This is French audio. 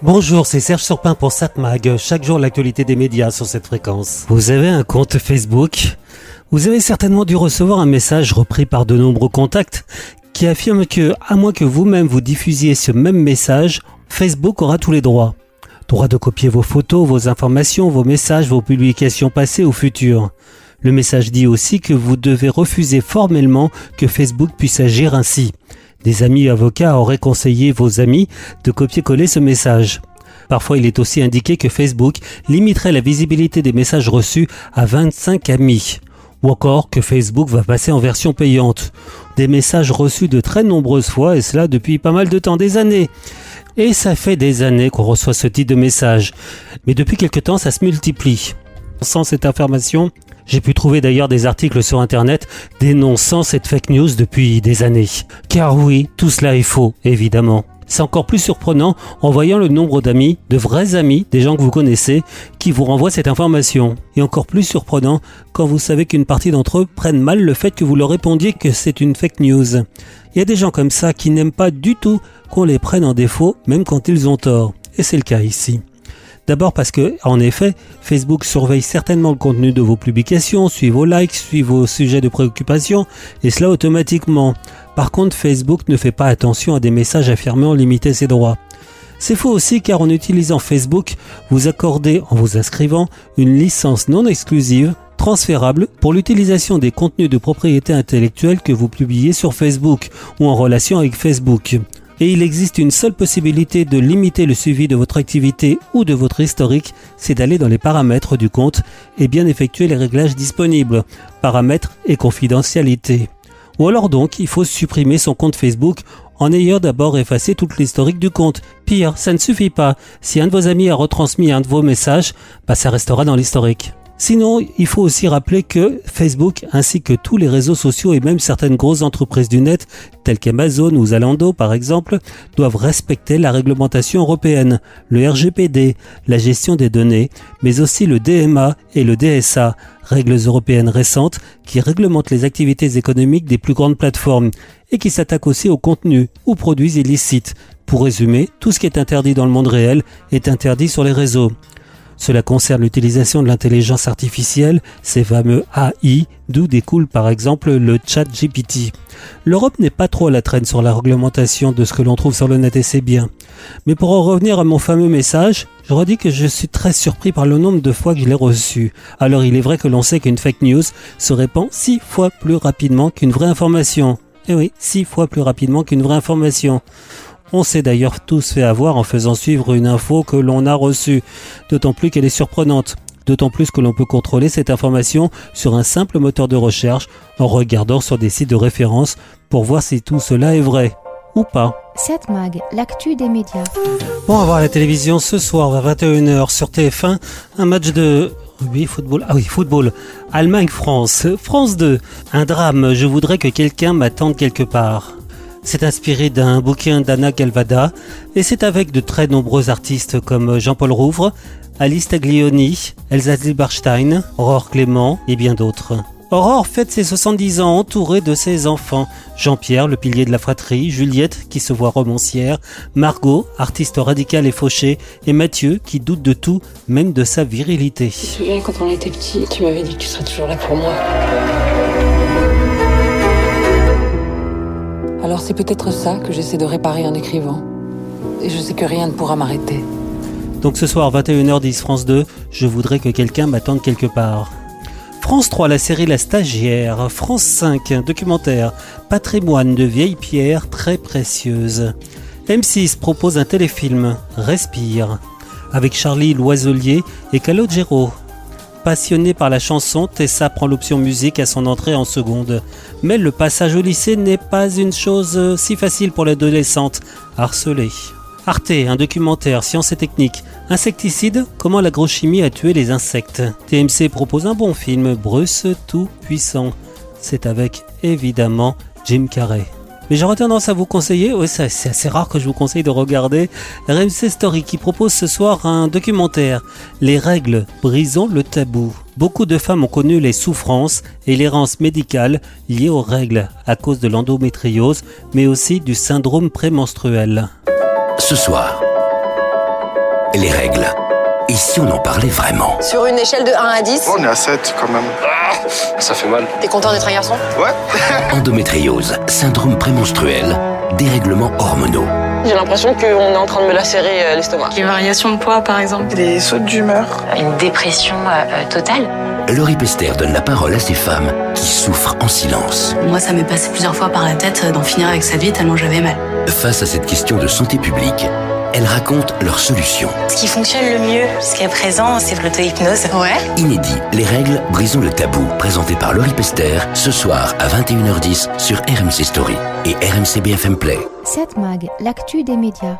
Bonjour, c'est Serge Surpin pour SatMag. Chaque jour, l'actualité des médias sur cette fréquence. Vous avez un compte Facebook? Vous avez certainement dû recevoir un message repris par de nombreux contacts qui affirme que, à moins que vous-même vous diffusiez ce même message, Facebook aura tous les droits. Droit de copier vos photos, vos informations, vos messages, vos publications passées ou futures. Le message dit aussi que vous devez refuser formellement que Facebook puisse agir ainsi. Des amis avocats auraient conseillé vos amis de copier-coller ce message. Parfois, il est aussi indiqué que Facebook limiterait la visibilité des messages reçus à 25 amis. Ou encore que Facebook va passer en version payante. Des messages reçus de très nombreuses fois et cela depuis pas mal de temps, des années. Et ça fait des années qu'on reçoit ce type de message. Mais depuis quelque temps, ça se multiplie. Sans cette information, j'ai pu trouver d'ailleurs des articles sur Internet dénonçant cette fake news depuis des années. Car oui, tout cela est faux, évidemment. C'est encore plus surprenant en voyant le nombre d'amis, de vrais amis, des gens que vous connaissez, qui vous renvoient cette information. Et encore plus surprenant quand vous savez qu'une partie d'entre eux prennent mal le fait que vous leur répondiez que c'est une fake news. Il y a des gens comme ça qui n'aiment pas du tout qu'on les prenne en défaut, même quand ils ont tort. Et c'est le cas ici. D'abord parce que, en effet, Facebook surveille certainement le contenu de vos publications, suit vos likes, suit vos sujets de préoccupation, et cela automatiquement. Par contre, Facebook ne fait pas attention à des messages affirmant limiter ses droits. C'est faux aussi car en utilisant Facebook, vous accordez, en vous inscrivant, une licence non exclusive transférable pour l'utilisation des contenus de propriété intellectuelle que vous publiez sur Facebook ou en relation avec Facebook et il existe une seule possibilité de limiter le suivi de votre activité ou de votre historique, c'est d'aller dans les paramètres du compte et bien effectuer les réglages disponibles, paramètres et confidentialité. Ou alors donc, il faut supprimer son compte Facebook en ayant d'abord effacé toute l'historique du compte. Pire, ça ne suffit pas. Si un de vos amis a retransmis un de vos messages, bah ça restera dans l'historique. Sinon, il faut aussi rappeler que Facebook, ainsi que tous les réseaux sociaux et même certaines grosses entreprises du net, telles qu'Amazon ou Zalando par exemple, doivent respecter la réglementation européenne, le RGPD, la gestion des données, mais aussi le DMA et le DSA, règles européennes récentes qui réglementent les activités économiques des plus grandes plateformes et qui s'attaquent aussi aux contenus ou produits illicites. Pour résumer, tout ce qui est interdit dans le monde réel est interdit sur les réseaux. Cela concerne l'utilisation de l'intelligence artificielle, ces fameux AI, d'où découle par exemple le chat GPT. L'Europe n'est pas trop à la traîne sur la réglementation de ce que l'on trouve sur le net et c'est bien. Mais pour en revenir à mon fameux message, je redis que je suis très surpris par le nombre de fois que je l'ai reçu. Alors il est vrai que l'on sait qu'une fake news se répand six fois plus rapidement qu'une vraie information. Eh oui, six fois plus rapidement qu'une vraie information. On s'est d'ailleurs tous fait avoir en faisant suivre une info que l'on a reçue, d'autant plus qu'elle est surprenante. D'autant plus que l'on peut contrôler cette information sur un simple moteur de recherche en regardant sur des sites de référence pour voir si tout cela est vrai ou pas. 7 Mag, l'actu des médias. Bon, on va voir la télévision ce soir à 21h sur TF1, un match de oui, football. Ah oui, football. Allemagne-France. France 2. Un drame. Je voudrais que quelqu'un m'attende quelque part. C'est inspiré d'un bouquin d'Anna Galvada et c'est avec de très nombreux artistes comme Jean-Paul Rouvre, Alice Taglioni, Elsa Zilberstein, Aurore Clément et bien d'autres. Aurore fête ses 70 ans entourée de ses enfants. Jean-Pierre, le pilier de la fratrie, Juliette, qui se voit romancière, Margot, artiste radicale et fauchée, et Mathieu, qui doute de tout, même de sa virilité. Je me souviens quand on était petit, tu m'avais dit que tu serais toujours là pour moi. Alors c'est peut-être ça que j'essaie de réparer en écrivant. Et je sais que rien ne pourra m'arrêter. Donc ce soir, 21h10 France 2, je voudrais que quelqu'un m'attende quelque part. France 3, la série La Stagiaire. France 5, documentaire. Patrimoine de vieilles pierres très précieuses. M6 propose un téléfilm, Respire, avec Charlie Loiselier et Calogero. Passionnée par la chanson, Tessa prend l'option musique à son entrée en seconde. Mais le passage au lycée n'est pas une chose si facile pour l'adolescente, harcelée. Arte, un documentaire sciences et techniques. Insecticide, comment l'agrochimie a tué les insectes. TMC propose un bon film, Bruce tout puissant. C'est avec évidemment Jim Carrey. Mais j'aurais tendance à vous conseiller, oui c'est assez rare que je vous conseille de regarder RMC Story qui propose ce soir un documentaire, Les règles, brisons le tabou. Beaucoup de femmes ont connu les souffrances et l'errance médicale liées aux règles à cause de l'endométriose, mais aussi du syndrome prémenstruel. Ce soir, les règles. Et si on en parlait vraiment Sur une échelle de 1 à 10, On est à 7 quand même. Ça fait mal. t'es content d'être un garçon? Ouais. Endométriose, syndrome prémenstruel, dérèglements hormonaux. J'ai l'impression qu'on est en train de me lacérer euh, l'estomac. Les variations de poids, par exemple. Des sautes d'humeur. Une dépression euh, totale. Laurie Pester donne la parole à ces femmes qui souffrent en silence. Moi, ça m'est passé plusieurs fois par la tête d'en finir avec sa vie tellement j'avais mal. Face à cette question de santé publique, elles racontent leurs solutions. Ce qui fonctionne le mieux jusqu'à présent, c'est l'auto-hypnose. Ouais. Inédit, les règles, brisons le tabou, présenté par Laurie Pester, ce soir à 21h10 sur RMC Story et RMC BFM Play. 7 Mag, l'actu des médias.